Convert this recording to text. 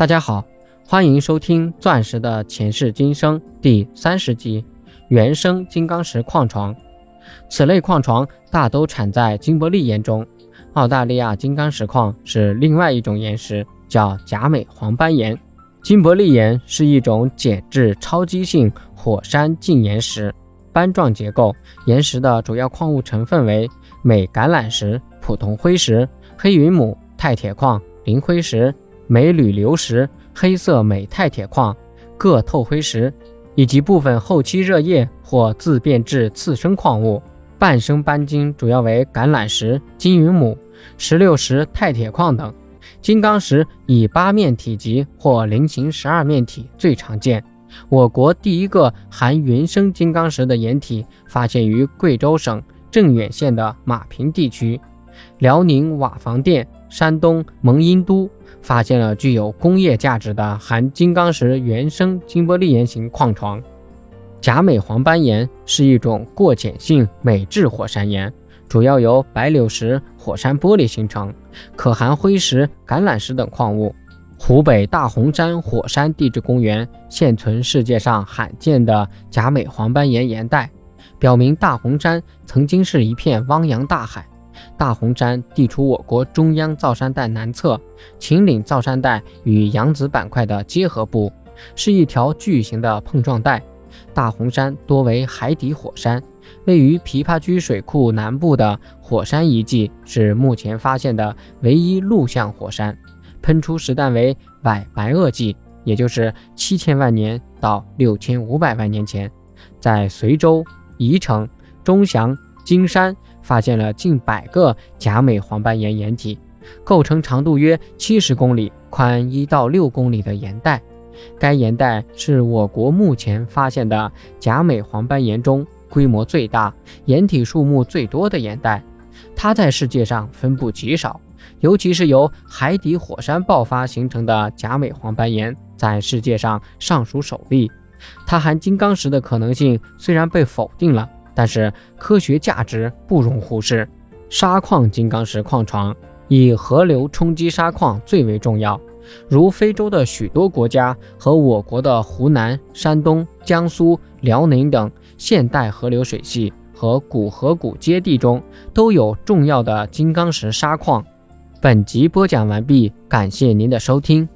大家好，欢迎收听《钻石的前世今生》第三十集：原生金刚石矿床。此类矿床大都产在金伯利岩中。澳大利亚金刚石矿是另外一种岩石，叫甲美黄斑岩。金伯利岩是一种碱质超基性火山镜岩石，斑状结构。岩石的主要矿物成分为镁橄榄石、普通灰石、黑云母、钛铁矿、磷灰石。镁铝流石、黑色镁钛铁矿、铬透灰石，以及部分后期热液或自变质次生矿物。半生斑晶主要为橄榄石、金云母、石榴石、钛铁矿等。金刚石以八面体积或菱形十二面体最常见。我国第一个含原生金刚石的岩体发现于贵州省镇远县的马坪地区，辽宁瓦房店。山东蒙阴都发现了具有工业价值的含金刚石原生金玻璃岩型矿床。甲镁黄斑岩是一种过碱性镁质火山岩，主要由白柳石、火山玻璃形成，可含灰石、橄榄石等矿物。湖北大洪山火山地质公园现存世界上罕见的甲镁黄斑岩岩带，表明大洪山曾经是一片汪洋大海。大红山地处我国中央造山带南侧，秦岭造山带与扬子板块的结合部，是一条巨型的碰撞带。大红山多为海底火山，位于琵琶居水库南部的火山遗迹是目前发现的唯一陆相火山，喷出时代为晚白垩纪，也就是七千万年到六千五百万年前，在随州、宜城、钟祥、金山。发现了近百个甲美黄斑岩岩体，构成长度约七十公里、宽一到六公里的岩带。该岩带是我国目前发现的甲美黄斑岩中规模最大、岩体数目最多的岩带。它在世界上分布极少，尤其是由海底火山爆发形成的甲美黄斑岩，在世界上尚属首例。它含金刚石的可能性虽然被否定了。但是科学价值不容忽视。砂矿金刚石矿床以河流冲击砂矿最为重要，如非洲的许多国家和我国的湖南、山东、江苏、辽宁等现代河流水系和古河谷阶地中都有重要的金刚石砂矿。本集播讲完毕，感谢您的收听。